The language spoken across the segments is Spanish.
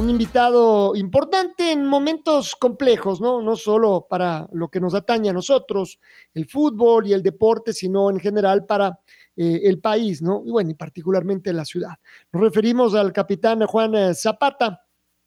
un invitado importante en momentos complejos, ¿no? No solo para lo que nos atañe a nosotros, el fútbol y el deporte, sino en general para eh, el país, ¿no? Y bueno, y particularmente la ciudad. Nos referimos al capitán Juan eh, Zapata,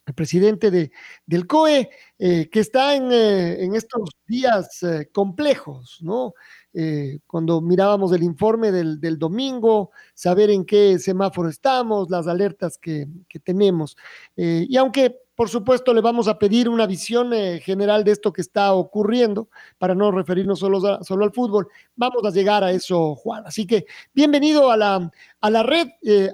el presidente de, del COE, eh, que está en, en estos días complejos, ¿no? Eh, cuando mirábamos el informe del, domingo, saber en qué semáforo estamos, las alertas que, tenemos. Eh, y aunque, por supuesto, le vamos a pedir una visión eh, general de esto que está ocurriendo, para no referirnos solo, solo al fútbol, vamos a llegar a eso, Juan. Así que bienvenido a la, a la red.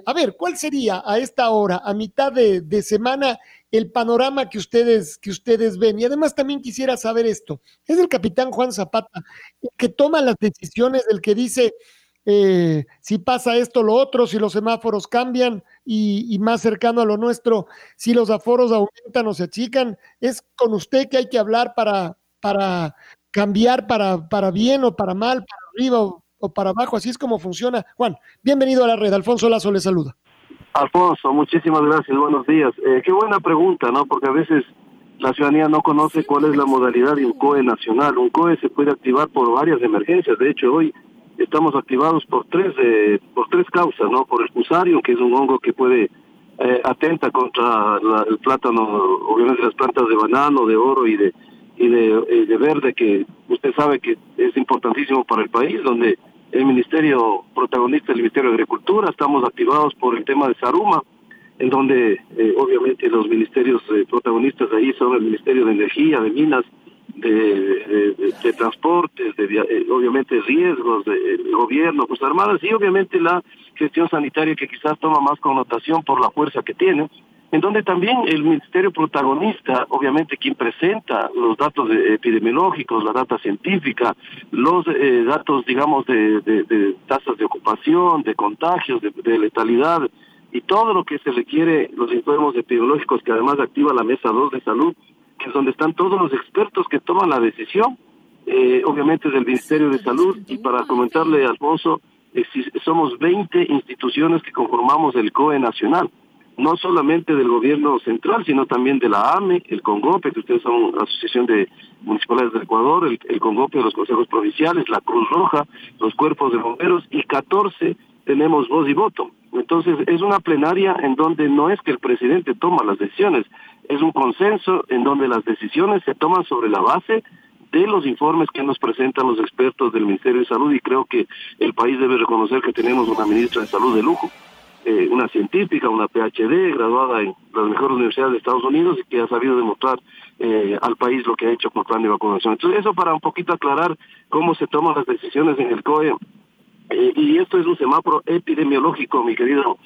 a ver, ¿cuál sería a esta hora, a mitad de, de semana, el panorama que ustedes, que ustedes ven. Y además también quisiera saber esto. Es el capitán Juan Zapata el que toma las decisiones, el que dice eh, si pasa esto, lo otro, si los semáforos cambian y, más cercano a lo nuestro, si los aforos aumentan o se achican. Es con usted que hay que hablar para, para cambiar para, para bien o para mal, para arriba o, o para abajo. Así es como funciona. Juan, bienvenido a la red. Alfonso Lazo le saluda. Alfonso, muchísimas gracias, buenos días. Eh, qué buena pregunta, ¿no? Porque a veces la ciudadanía no conoce cuál es la modalidad de un COE nacional. Un COE se puede activar por varias emergencias. De hecho, hoy estamos activados por tres eh, por tres causas, ¿no? Por el fusario, que es un hongo que puede eh, atenta contra el plátano, obviamente las plantas de banano, de oro y de y de, de verde, que usted sabe que es importantísimo para el país, donde el Ministerio protagonista, el Ministerio de Agricultura, estamos activados por el tema de Saruma, en donde eh, obviamente los ministerios eh, protagonistas ahí son el Ministerio de Energía, de Minas, de, de, Transportes, de, eh, obviamente riesgos del gobierno, pues armadas y obviamente la gestión sanitaria que quizás toma más connotación por la fuerza que tiene en donde también el Ministerio protagonista, obviamente quien presenta los datos epidemiológicos, la data científica, los eh, datos, digamos, de, tasas de ocupación, de contagios, de, letalidad, y todo lo que se requiere, los informes epidemiológicos que además activa la Mesa 2 de Salud, que es donde están todos los expertos que toman la decisión, eh, obviamente del Ministerio de Salud, y para comentarle, Alfonso, eh, somos 20 instituciones que conformamos el COE nacional no solamente del gobierno central, sino también de la AME, el CONGOPE, que ustedes son la Asociación de Municipalidades del Ecuador, el, el CONGOPE de los consejos provinciales, la Cruz Roja, los cuerpos de bomberos y 14 tenemos voz y voto. Entonces es una plenaria en donde no es que el presidente toma las decisiones, es un consenso en donde las decisiones se toman sobre la base de los informes que nos presentan los expertos del Ministerio de Salud y creo que el país debe reconocer que tenemos una ministra de Salud de lujo eh, una científica, una PhD, graduada en las mejores universidades de Estados Unidos y que ha sabido demostrar eh, al país lo que ha hecho con plan de vacunación. Entonces, eso para un poquito aclarar cómo se toman las decisiones en el COE. Eh, y esto es un semáforo epidemiológico, mi querido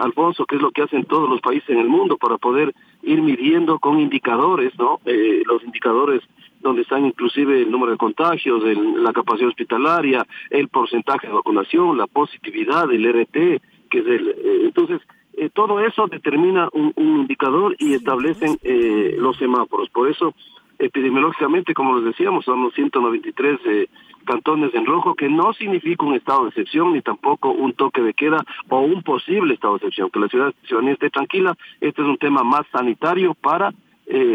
Alfonso, que es lo que hacen todos los países en el mundo para poder ir midiendo con indicadores, ¿no? los indicadores donde están inclusive el número de contagios, la capacidad hospitalaria, el porcentaje de vacunación, la positividad, el RT, que es el, eh, entonces eh, todo eso determina un, indicador y establecen eh, los semáforos. Por eso, epidemiológicamente, como les decíamos, son los 193 eh, cantones en rojo, que no significa un estado de excepción ni tampoco un toque de queda o un posible estado de excepción. Que la ciudad, ciudadanía esté tranquila. Este es un tema más sanitario para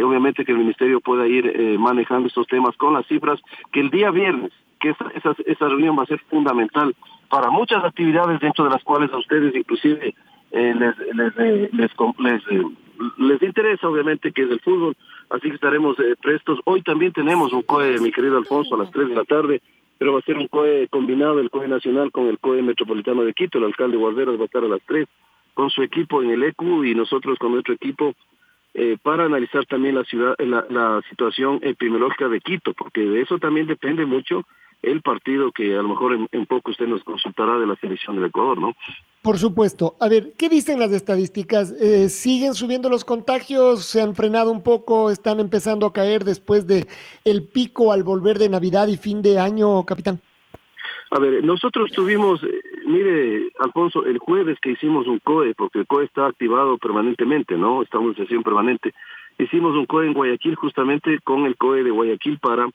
obviamente que el ministerio pueda ir manejando estos temas con las cifras que el día viernes que esa, esa, esa reunión va a ser fundamental para muchas actividades dentro de las cuales a ustedes inclusive eh, les, les, eh, les, eh, les, interesa obviamente que es el fútbol, así que estaremos prestos. Hoy también tenemos un COE, mi querido Alfonso, a las 3 de la tarde, pero va a ser un COE combinado, el COE nacional con el COE metropolitano de Quito, el alcalde Guarderas va a estar a las 3. con su equipo en el ECU y nosotros con nuestro equipo eh, para analizar también la ciudad, la, la situación epidemiológica de Quito, porque de eso también depende mucho el partido que a lo mejor en, en, poco usted nos consultará de la selección del Ecuador, ¿no? Por supuesto. A ver, ¿qué dicen las estadísticas? Eh, ¿Siguen subiendo los contagios? ¿Se han frenado un poco? ¿Están empezando a caer después de el pico al volver de Navidad y fin de año, capitán? A ver, nosotros tuvimos, eh, mire, Alfonso, el jueves que hicimos un COE, porque el COE está activado permanentemente, ¿no? Estamos en sesión permanente. Hicimos un COE en Guayaquil justamente con el COE de Guayaquil para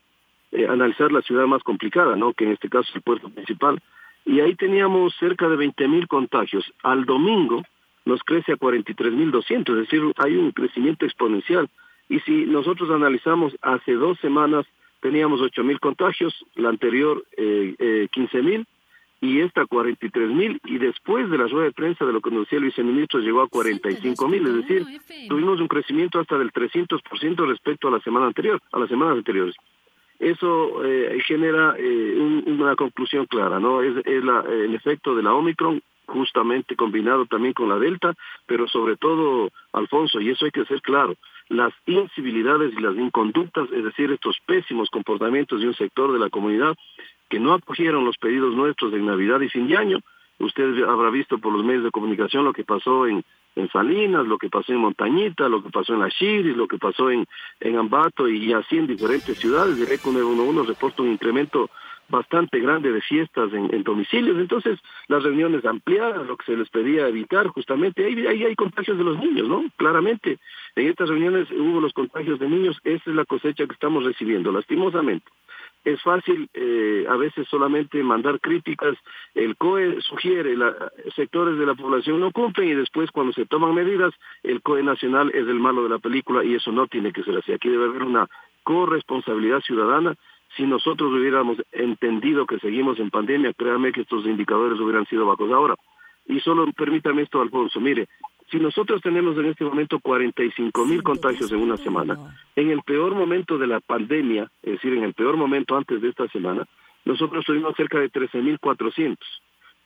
eh, analizar la ciudad más complicada, ¿no? Que en este caso es el puerto principal. Y ahí teníamos cerca de 20 mil contagios. Al domingo nos crece a 43 mil 200, es decir, hay un crecimiento exponencial. Y si nosotros analizamos hace dos semanas teníamos 8 mil contagios, la anterior eh, eh, 15 mil y esta 43 mil y después de la rueda de prensa de lo que nos decía el viceministro llegó a 45 mil, es decir, tuvimos un crecimiento hasta del 300% respecto a la semana anterior, a las semanas anteriores. Eso eh, genera eh, un, una conclusión clara, ¿no? Es, es la, el efecto de la Omicron justamente combinado también con la Delta, pero sobre todo, Alfonso, y eso hay que ser claro, las incivilidades y las inconductas, es decir, estos pésimos comportamientos de un sector de la comunidad que no acogieron los pedidos nuestros de Navidad y fin de año. Usted habrá visto por los medios de comunicación lo que pasó en, Salinas, lo que pasó en Montañita, lo que pasó en La Chiris, lo que pasó en, Ambato y así en diferentes ciudades. De ECO 911 reporta un incremento bastante grande de fiestas en, en, domicilios. Entonces, las reuniones ampliadas, lo que se les pedía evitar, justamente, ahí, ahí hay contagios de los niños, ¿no? Claramente, en estas reuniones hubo los contagios de niños, esa es la cosecha que estamos recibiendo, lastimosamente. Es fácil eh, a veces solamente mandar críticas, el COE sugiere, la, sectores de la población no cumplen y después cuando se toman medidas, el COE nacional es el malo de la película y eso no tiene que ser así. Aquí debe haber una corresponsabilidad ciudadana si nosotros hubiéramos entendido que seguimos en pandemia, créame que estos indicadores hubieran sido bajos. Ahora, y solo permítame esto, Alfonso, mire, si nosotros tenemos en este momento 45 mil contagios en una semana, en el peor momento de la pandemia, es decir, en el peor momento antes de esta semana, nosotros tuvimos cerca de 13 mil 400,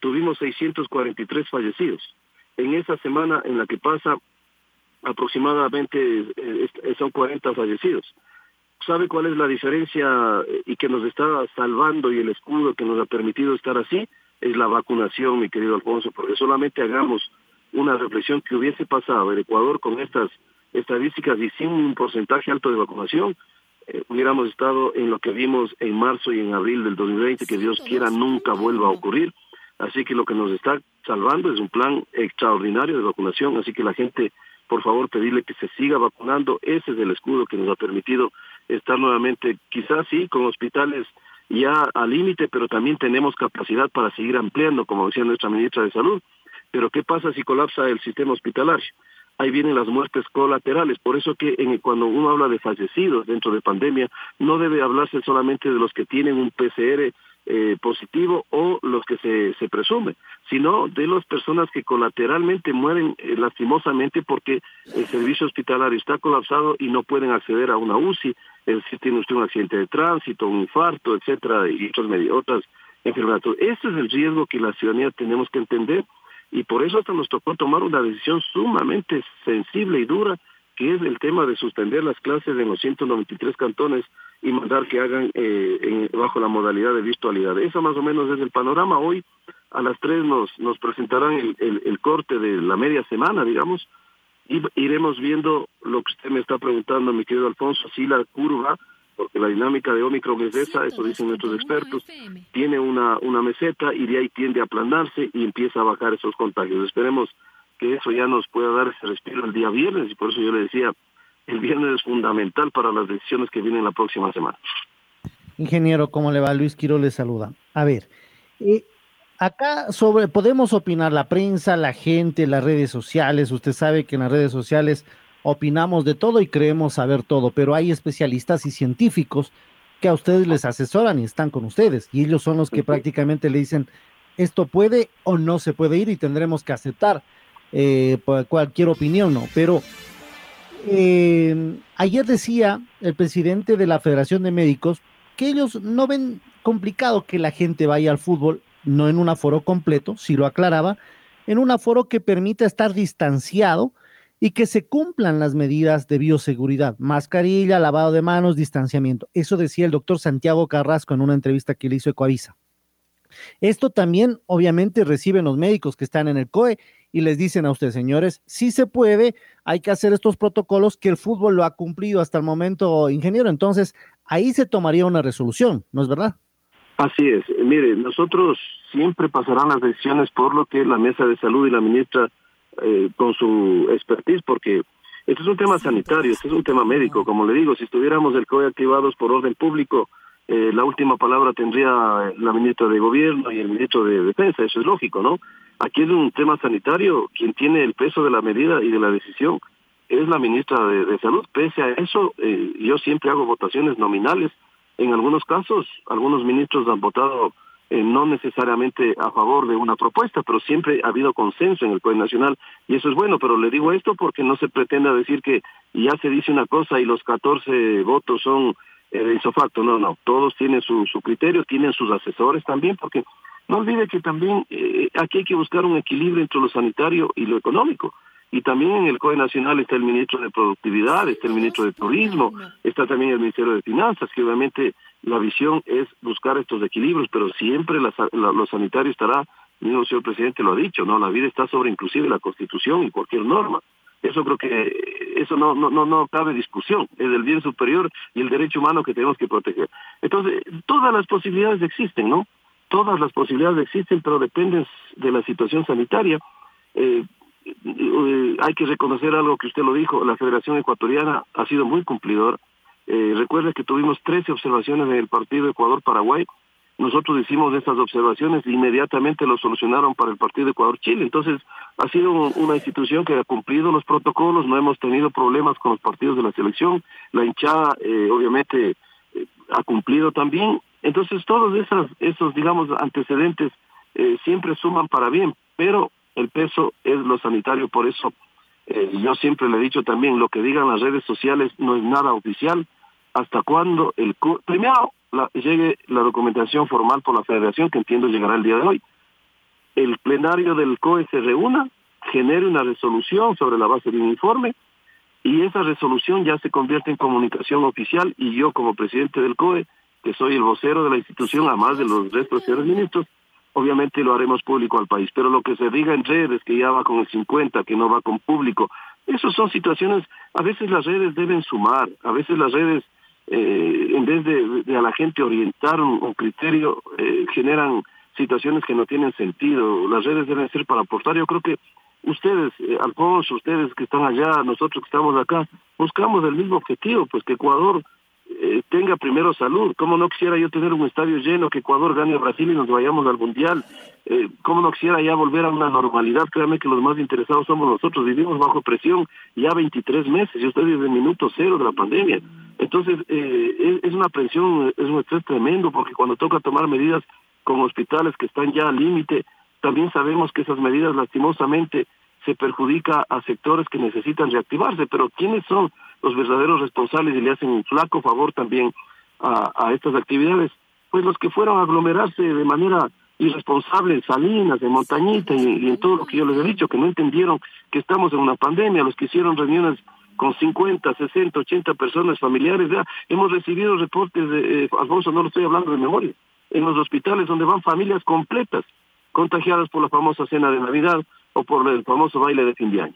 tuvimos 643 fallecidos. En esa semana en la que pasa, aproximadamente eh, son 40 fallecidos. Sabe cuál es la diferencia y que nos está salvando y el escudo que nos ha permitido estar así es la vacunación, mi querido Alfonso, porque solamente hagamos una reflexión que hubiese pasado el Ecuador con estas estadísticas y sin un porcentaje alto de vacunación, eh, hubiéramos estado en lo que vimos en marzo y en abril del 2020, que Dios quiera nunca vuelva a ocurrir. Así que lo que nos está salvando es un plan extraordinario de vacunación, así que la gente, por favor, pedirle que se siga vacunando, ese es el escudo que nos ha permitido estar nuevamente, quizás sí, con hospitales ya al límite, pero también tenemos capacidad para seguir ampliando, como decía nuestra ministra de Salud. Pero ¿qué pasa si colapsa el sistema hospitalario? Ahí vienen las muertes colaterales. Por eso que en, cuando uno habla de fallecidos dentro de pandemia, no debe hablarse solamente de los que tienen un PCR eh, positivo o los que se, se presume, sino de las personas que colateralmente mueren eh, lastimosamente porque el servicio hospitalario está colapsado y no pueden acceder a una UCI, es decir, tiene usted un accidente de tránsito, un infarto, etcétera, y otras, otras enfermedades. Ese es el riesgo que la ciudadanía tenemos que entender y por eso hasta nos tocó tomar una decisión sumamente sensible y dura que es el tema de suspender las clases en los 193 cantones y mandar que hagan eh, en, bajo la modalidad de virtualidad. Eso más o menos es el panorama. Hoy a las 3 nos, nos presentarán el, el, el corte de la media semana, digamos, y iremos viendo lo que usted me está preguntando, mi querido Alfonso, si la curva, porque la dinámica de Omicron es esa, eso dicen nuestros expertos, tiene una, una meseta y de ahí tiende a aplanarse y empieza a bajar esos contagios. Esperemos que eso ya nos pueda dar ese respiro el día viernes y por eso yo le decía, el viernes es fundamental para las decisiones que vienen la próxima semana. Ingeniero, ¿cómo le va? Luis Quiro le saluda. A ver, eh, acá sobre podemos opinar la prensa, la gente, las redes sociales. Usted sabe que en las redes sociales opinamos de todo y creemos saber todo, pero hay especialistas y científicos que a ustedes les asesoran y están con ustedes y ellos son los que prácticamente le dicen esto puede o no se puede ir y tendremos que aceptar eh, cualquier opinión, ¿no? Pero eh, ayer decía el presidente de la Federación de Médicos que ellos no ven complicado que la gente vaya al fútbol, no en un aforo completo, si lo aclaraba, en un aforo que permita estar distanciado y que se cumplan las medidas de bioseguridad, mascarilla, lavado de manos, distanciamiento. Eso decía el doctor Santiago Carrasco en una entrevista que le hizo Ecoavisa. Esto también, obviamente, reciben los médicos que están en el COE y les dicen a ustedes, señores, si se puede, hay que hacer estos protocolos que el fútbol lo ha cumplido hasta el momento, ingeniero. Entonces, ahí se tomaría una resolución, ¿no es verdad? Así es. Mire, nosotros siempre pasarán las decisiones por lo que la Mesa de Salud y la ministra eh, con su expertise, porque esto es un tema sanitario, esto es un tema médico. Como le digo, si estuviéramos el COE activados por orden público, eh, la última palabra tendría la ministra de Gobierno y el ministro de Defensa, eso es lógico, ¿no? Aquí es un tema sanitario, quien tiene el peso de la medida y de la decisión es la ministra de, Salud. Pese a eso, eh, yo siempre hago votaciones nominales. En algunos casos, algunos ministros han votado eh, no necesariamente a favor de una propuesta, pero siempre ha habido consenso en el COE Nacional y eso es bueno, pero le digo esto porque no se pretenda decir que ya se dice una cosa y los 14 votos son eh, isofacto, no, no, todos tienen su, su criterio, tienen sus asesores también, porque no olvide que también eh, aquí hay que buscar un equilibrio entre lo sanitario y lo económico. Y también en el COE Nacional está el ministro de Productividad, está el ministro de Turismo, está también el Ministerio de Finanzas, que obviamente la visión es buscar estos equilibrios, pero siempre la, lo sanitario estará, el señor presidente lo ha dicho, no, la vida está sobre inclusive la Constitución y cualquier norma. Eso creo que eso no no no no cabe discusión, es el bien superior y el derecho humano que tenemos que proteger. Entonces, todas las posibilidades existen, ¿no? Todas las posibilidades existen, pero dependen de la situación sanitaria. Eh, eh, hay que reconocer algo que usted lo dijo, la Federación Ecuatoriana ha sido muy cumplidor. Eh, recuerde que tuvimos 13 observaciones en el partido Ecuador-Paraguay, nosotros hicimos estas observaciones e inmediatamente lo solucionaron para el partido Ecuador-Chile. Entonces, ha sido una institución que ha cumplido los protocolos, no hemos tenido problemas con los partidos de la selección, la hinchada eh, obviamente eh, ha cumplido también. Entonces, todos esos, esos digamos, antecedentes eh, siempre suman para bien, pero el peso es lo sanitario, por eso yo siempre le he dicho también, lo que digan las redes sociales no es nada oficial, hasta cuando el... Primero, llegue la documentación formal por la federación, que entiendo llegará el día de hoy. El plenario del COE se reúna, genere una resolución sobre la base de un informe y esa resolución ya se convierte en comunicación oficial y yo como presidente del COE, que soy el vocero de la institución, además de los restos los ministros, obviamente lo haremos público al país. Pero lo que se diga en redes, que ya va con el 50, que no va con público, esas son situaciones, a veces las redes deben sumar, a veces las redes eh, en vez de, a la gente orientar un, criterio, eh, generan situaciones que no tienen sentido. Las redes deben ser para aportar. Yo creo que ustedes, eh, Alfonso, ustedes que están allá, nosotros que estamos acá, buscamos el mismo objetivo, pues que Ecuador eh, tenga primero salud. ¿Cómo no quisiera yo tener un estadio lleno, que Ecuador gane a Brasil y nos vayamos al Mundial? Eh, ¿Cómo no quisiera ya volver a una normalidad? Créanme que los más interesados somos nosotros. Vivimos bajo presión ya 23 meses y ustedes desde el minuto cero de la pandemia. Entonces, eh, es, una presión, es un estrés tremendo porque cuando toca tomar medidas con hospitales que están ya al límite, también sabemos que esas medidas lastimosamente se perjudica a sectores que necesitan reactivarse, pero ¿quiénes son los verdaderos responsables y le hacen un flaco favor también a, estas actividades? Pues los que fueron a aglomerarse de manera irresponsable en Salinas, en Montañita y, en todo lo que yo les he dicho, que no entendieron que estamos en una pandemia, los que hicieron reuniones con 50, 60, 80 personas familiares, ya hemos recibido reportes de, eh, Alfonso, no lo estoy hablando de memoria, en los hospitales donde van familias completas contagiadas por la famosa cena de Navidad, o por el famoso baile de fin de año.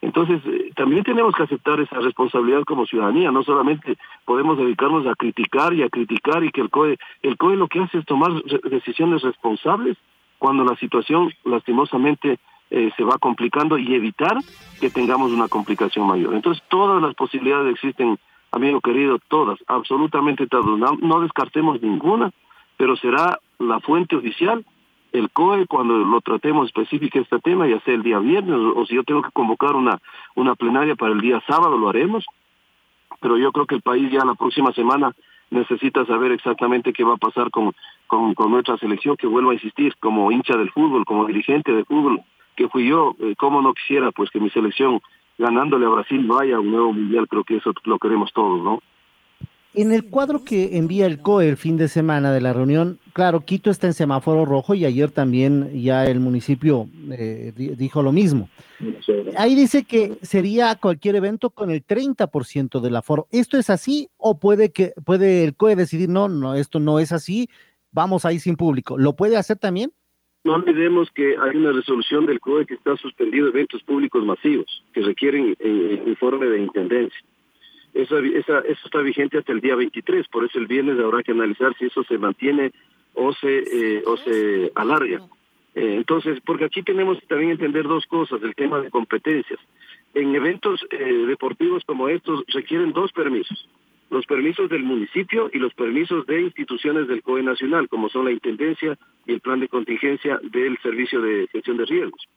Entonces, eh, también tenemos que aceptar esa responsabilidad como ciudadanía, no solamente podemos dedicarnos a criticar y a criticar y que el COE, el COE lo que hace es tomar decisiones responsables cuando la situación lastimosamente eh, se va complicando y evitar que tengamos una complicación mayor. Entonces, todas las posibilidades existen, amigo querido, todas, absolutamente todas, no descartemos ninguna, pero será la fuente oficial el COE cuando lo tratemos específico este tema, ya sea el día viernes o, si yo tengo que convocar una, una plenaria para el día sábado, lo haremos. Pero yo creo que el país ya la próxima semana necesita saber exactamente qué va a pasar con, con, nuestra selección, que vuelvo a insistir, como hincha del fútbol, como dirigente de fútbol, que fui yo, eh, como no quisiera pues que mi selección ganándole a Brasil vaya a un nuevo mundial, creo que eso lo queremos todos, ¿no? En el cuadro que envía el COE el fin de semana de la reunión, claro, Quito está en semáforo rojo y ayer también ya el municipio eh, dijo lo mismo. Ahí dice que sería cualquier evento con el 30% del aforo. ¿Esto es así o puede que puede el COE decidir no, no, esto no es así, vamos ahí sin público? ¿Lo puede hacer también? No olvidemos que hay una resolución del COE que está suspendido eventos públicos masivos que requieren eh, informe de intendencia. Eso, esa, eso está vigente hasta el día 23, por eso el viernes habrá que analizar si eso se mantiene o se, eh, o se alarga. Eh, entonces, porque aquí tenemos que también entender dos cosas, el tema de competencias. En eventos eh, deportivos como estos requieren dos permisos, los permisos del municipio y los permisos de instituciones del COE nacional, como son la Intendencia y el Plan de Contingencia del Servicio de Gestión de Riesgos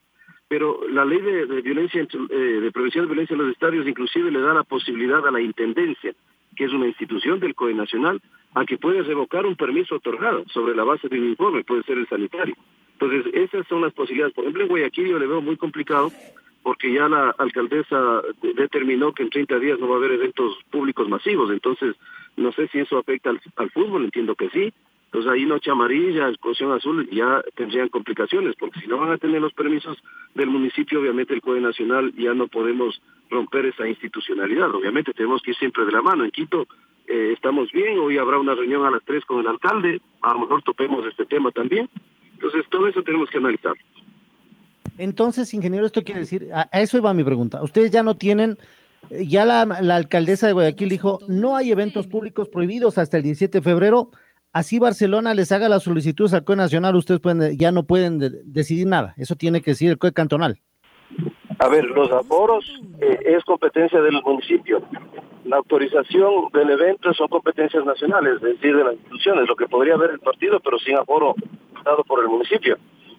pero la ley de, violencia eh, de prevención de violencia en los estadios inclusive le da la posibilidad a la intendencia que es una institución del COE nacional a que puede revocar un permiso otorgado sobre la base de un informe puede ser el sanitario. Entonces esas son las posibilidades. Por ejemplo en Guayaquil yo le veo muy complicado porque ya la alcaldesa determinó que en 30 días no va a haber eventos públicos masivos. Entonces no sé si eso afecta al fútbol entiendo que sí entonces ahí noche amarilla, explosión azul, ya tendrían complicaciones, porque si no van a tener los permisos del municipio, obviamente el Código Nacional ya no podemos romper esa institucionalidad. Obviamente tenemos que ir siempre de la mano. En Quito eh, estamos bien, hoy habrá una reunión a las tres con el alcalde, a lo mejor topemos este tema también. Entonces todo eso tenemos que analizar. Entonces, ingeniero, esto quiere decir, a, eso iba mi pregunta. Ustedes ya no tienen eh, ya la, la, alcaldesa de Guayaquil dijo, no hay eventos públicos prohibidos hasta el 17 de febrero, así Barcelona les haga la solicitud al COE nacional, ustedes pueden, ya no pueden decidir nada. Eso tiene que decir el COE cantonal. A ver, los aforos eh, es competencia del municipio. La autorización del evento son competencias nacionales, es decir, de las instituciones, lo que podría haber el partido, pero sin aforo dado por el municipio.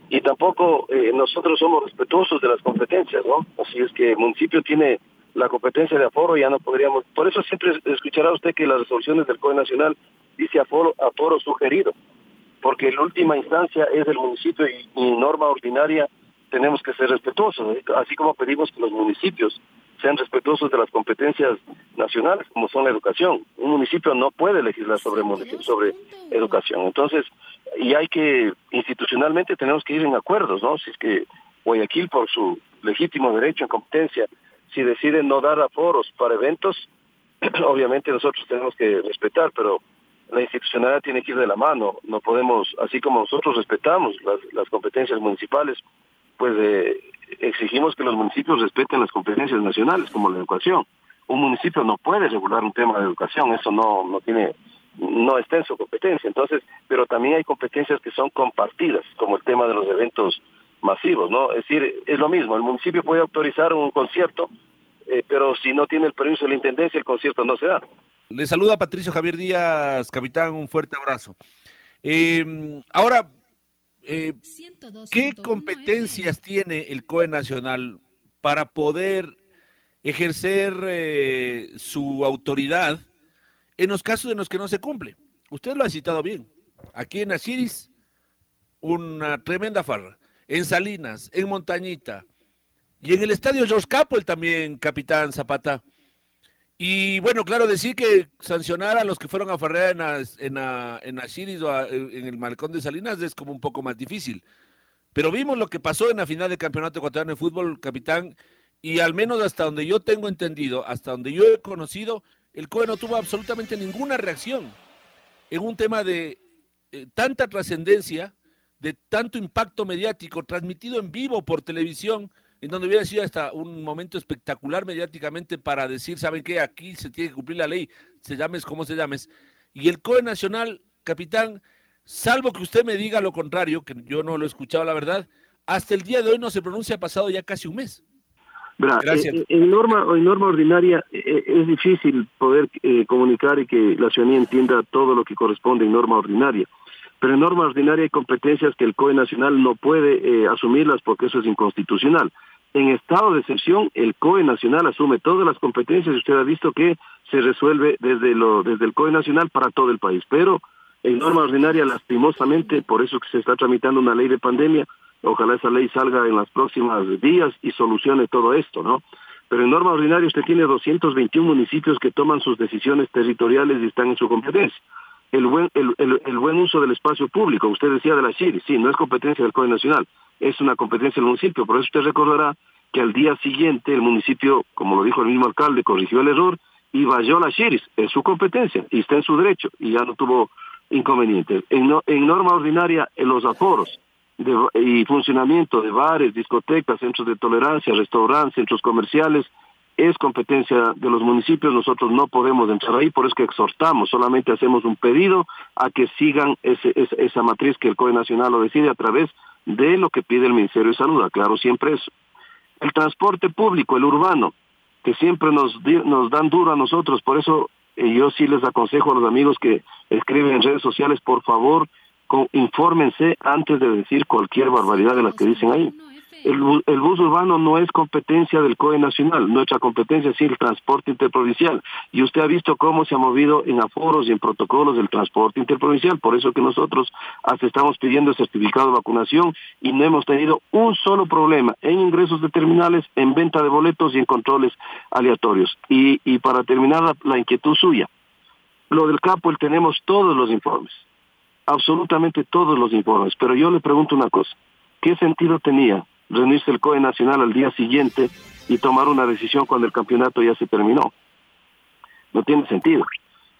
Y tampoco eh, nosotros somos respetuosos de las competencias, ¿no? Así es que el municipio tiene la competencia de aforo, ya no podríamos. Por eso siempre escuchará usted que las resoluciones del COE nacional dice aforo, aforo sugerido, porque en última instancia es el municipio y, norma ordinaria tenemos que ser respetuosos, así como pedimos que los municipios sean respetuosos de las competencias nacionales, como son la educación. Un municipio no puede legislar sobre, sobre educación. Entonces, y hay que, institucionalmente tenemos que ir en acuerdos, ¿no? Si es que Guayaquil, por su legítimo derecho en competencia, si decide no dar aforos para eventos, obviamente nosotros tenemos que respetar, pero la institucionalidad tiene que ir de la mano. No podemos, así como nosotros respetamos las, competencias municipales, pues eh, exigimos que los municipios respeten las competencias nacionales, como la educación. Un municipio no puede regular un tema de educación, eso no, no tiene, no está en su competencia. Entonces, pero también hay competencias que son compartidas, como el tema de los eventos masivos, ¿no? Es decir, es lo mismo, el municipio puede autorizar un concierto, eh, pero si no tiene el permiso de la intendencia, el concierto no se da. Le saluda Patricio Javier Díaz, capitán, un fuerte abrazo. Em, ahora, eh, ¿qué competencias tiene el COE Nacional para poder ejercer eh, su autoridad en los casos en los que no se cumple? Usted lo ha citado bien. Aquí en Asiris, una tremenda farra. En Salinas, en Montañita. Y en el estadio George Capel también, capitán Zapata. Y bueno, claro, decir que sancionar a los que fueron a farrear en, en, Asiris o en el Malecón de Salinas es como un poco más difícil. Pero vimos lo que pasó en la final del Campeonato Ecuatoriano de Fútbol, capitán, y al menos hasta donde yo tengo entendido, hasta donde yo he conocido, el COE no tuvo absolutamente ninguna reacción en un tema de eh, tanta trascendencia, de tanto impacto mediático, transmitido en vivo por televisión, en donde hubiera sido hasta un momento espectacular mediáticamente para decir, ¿saben qué? Aquí se tiene que cumplir la ley, se llames como se llames. Y el COE Nacional, capitán, salvo que usted me diga lo contrario, que yo no lo he escuchado la verdad, hasta el día de hoy no se pronuncia, ha pasado ya casi un mes. Gracias. Eh, en, norma, en norma ordinaria eh, eh, es difícil poder comunicar y que la ciudadanía entienda todo lo que corresponde en norma ordinaria pero en norma ordinaria hay competencias que el COE nacional no puede asumirlas porque eso es inconstitucional. En estado de excepción, el COE nacional asume todas las competencias y usted ha visto que se resuelve desde, lo, desde el COE nacional para todo el país. Pero en norma ordinaria, lastimosamente, por eso que se está tramitando una ley de pandemia, ojalá esa ley salga en los próximos días y solucione todo esto, ¿no? pero en norma ordinaria usted tiene 221 municipios que toman sus decisiones territoriales y están en su competencia. El buen, el, el, buen uso del espacio público, usted decía de la CIRI, sí, no es competencia del Código Nacional, es una competencia del municipio, por eso usted recordará que al día siguiente el municipio, como lo dijo el mismo alcalde, corrigió el error y vayó la CIRIS, es su competencia y está en su derecho y ya no tuvo inconvenientes. En, en norma ordinaria, en los aforos y funcionamiento de bares, discotecas, centros de tolerancia, restaurantes, centros comerciales, es competencia de los municipios, nosotros no podemos entrar ahí, por eso que exhortamos, solamente hacemos un pedido a que sigan ese, esa matriz que el COE Nacional lo decide a través de lo que pide el Ministerio de Salud, claro, siempre eso. El transporte público, el urbano, que siempre nos, nos dan duro a nosotros, por eso eh, yo sí les aconsejo a los amigos que escriben en redes sociales, por favor, infórmense antes de decir cualquier barbaridad de las que dicen ahí. El, bus urbano no es competencia del COE nacional, nuestra competencia es el transporte interprovincial. Y usted ha visto cómo se ha movido en aforos y en protocolos del transporte interprovincial. Por eso que nosotros hasta estamos pidiendo el certificado de vacunación y no hemos tenido un solo problema en ingresos de terminales, en venta de boletos y en controles aleatorios. Y, y para terminar la, inquietud suya, lo del CAPO tenemos todos los informes absolutamente todos los informes. Pero yo le pregunto una cosa, ¿qué sentido tenía reunirse el COE Nacional al día siguiente y tomar una decisión cuando el campeonato ya se terminó? No tiene sentido.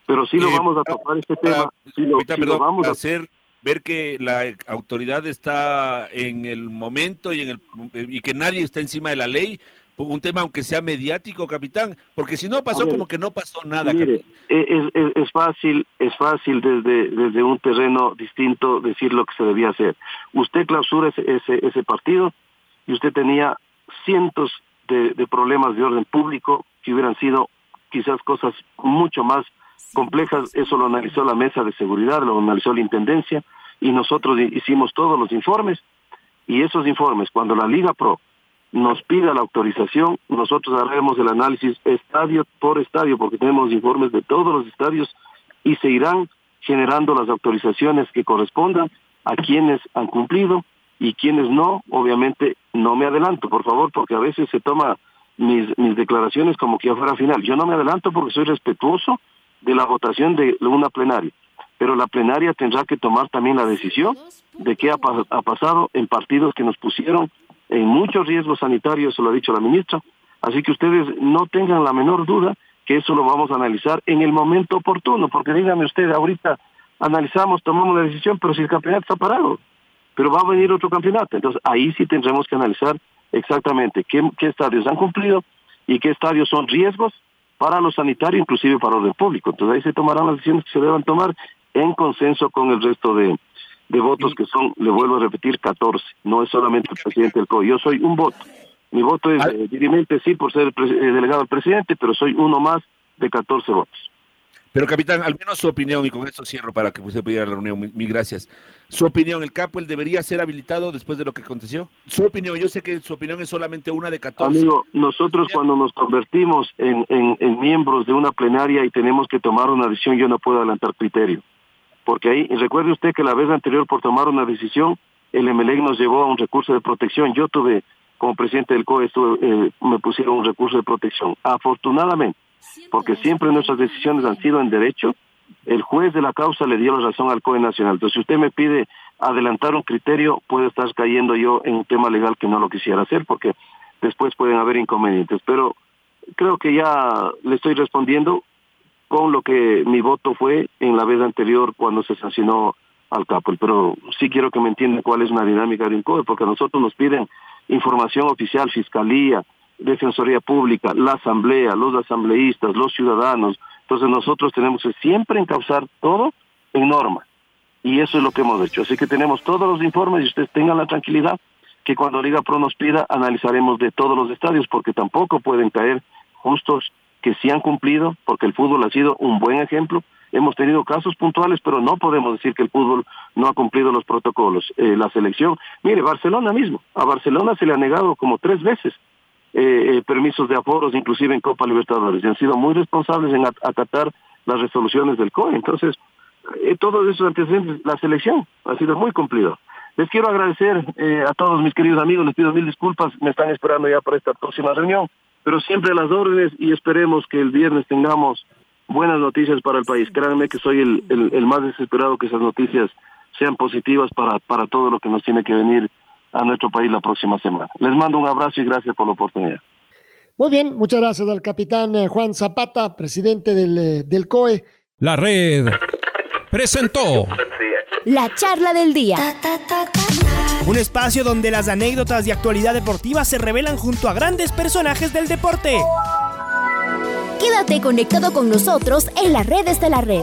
Pero sí lo eh, vamos a tocar este tema. Sí lo, vamos a hacer ver que la autoridad está en el momento y en el y que nadie está encima de la ley un tema aunque sea mediático, capitán, porque si no pasó como que no pasó nada. Mire, es, es, es, fácil, es fácil desde, desde un terreno distinto decir lo que se debía hacer. Usted clausura ese, ese, ese partido y usted tenía cientos de, problemas de orden público que hubieran sido quizás cosas mucho más complejas. Eso lo analizó la mesa de seguridad, lo analizó la intendencia y nosotros hicimos todos los informes y esos informes, cuando la Liga Pro nos pida la autorización, nosotros haremos el análisis estadio por estadio, porque tenemos informes de todos los estadios y se irán generando las autorizaciones que correspondan a quienes han cumplido y quienes no, obviamente no me adelanto, por favor, porque a veces se toma mis, mis declaraciones como que ya fuera final. Yo no me adelanto porque soy respetuoso de la votación de una plenaria, pero la plenaria tendrá que tomar también la decisión de qué ha, ha pasado en partidos que nos pusieron en muchos riesgos sanitarios, eso lo ha dicho la ministra, así que ustedes no tengan la menor duda que eso lo vamos a analizar en el momento oportuno, porque dígame usted, ahorita analizamos, tomamos la decisión, pero si el campeonato está parado, pero va a venir otro campeonato, entonces ahí sí tendremos que analizar exactamente qué, qué estadios han cumplido y qué estadios son riesgos para lo sanitario, inclusive para el público. Entonces ahí se tomarán las decisiones que se deban tomar en consenso con el resto de, de votos que son, le vuelvo a repetir, 14. No es solamente el presidente del COI. Yo soy un voto. Mi voto es eh, dirimente, sí, por ser eh, delegado al presidente, pero soy uno más de 14 votos. Pero capitán, al menos su opinión, y con esto cierro para que usted pudiera la reunión, mi, gracias. Su opinión, ¿el capo el debería ser habilitado después de lo que aconteció? Su opinión, yo sé que su opinión es solamente una de 14. Amigo, nosotros cuando nos convertimos en, en, en miembros de una plenaria y tenemos que tomar una decisión, yo no puedo adelantar criterio porque ahí, recuerde usted que la vez anterior por tomar una decisión, el MLE nos llevó a un recurso de protección. Yo tuve, como presidente del COE, eh, me pusieron un recurso de protección. Afortunadamente, porque siempre nuestras decisiones han sido en derecho, el juez de la causa le dio la razón al COE Nacional. Entonces, si usted me pide adelantar un criterio, puedo estar cayendo yo en un tema legal que no lo quisiera hacer, porque después pueden haber inconvenientes. Pero creo que ya le estoy respondiendo con lo que mi voto fue en la vez anterior cuando se sancionó al capo. Pero sí quiero que me entiendan cuál es una dinámica de COE, porque a nosotros nos piden información oficial, fiscalía, defensoría pública, la asamblea, los asambleístas, los ciudadanos. Entonces nosotros tenemos que siempre encauzar todo en norma. Y eso es lo que hemos hecho. Así que tenemos todos los informes y ustedes tengan la tranquilidad que cuando Liga Pro nos pida analizaremos de todos los estadios, porque tampoco pueden caer justos que sí han cumplido, porque el fútbol ha sido un buen ejemplo. Hemos tenido casos puntuales, pero no podemos decir que el fútbol no ha cumplido los protocolos. Eh, la selección, mire, Barcelona mismo, a Barcelona se le ha negado como tres veces eh, eh, permisos de aforos, inclusive en Copa Libertadores, y han sido muy responsables en acatar las resoluciones del COE. Entonces, todos esos antecedentes, la selección ha sido muy cumplido. Les quiero agradecer a todos mis queridos amigos, les pido mil disculpas, me están esperando ya para esta próxima reunión pero siempre a las órdenes y esperemos que el viernes tengamos buenas noticias para el país. Créanme que soy el, el, más desesperado que esas noticias sean positivas para, para todo lo que nos tiene que venir a nuestro país la próxima semana. Les mando un abrazo y gracias por la oportunidad. Muy bien, muchas gracias al capitán eh, Juan Zapata, presidente del, eh, del COE. La red presentó la charla del día. Un espacio donde las anécdotas de actualidad deportiva se revelan junto a grandes personajes del deporte. Quédate conectado con nosotros en las redes de la red.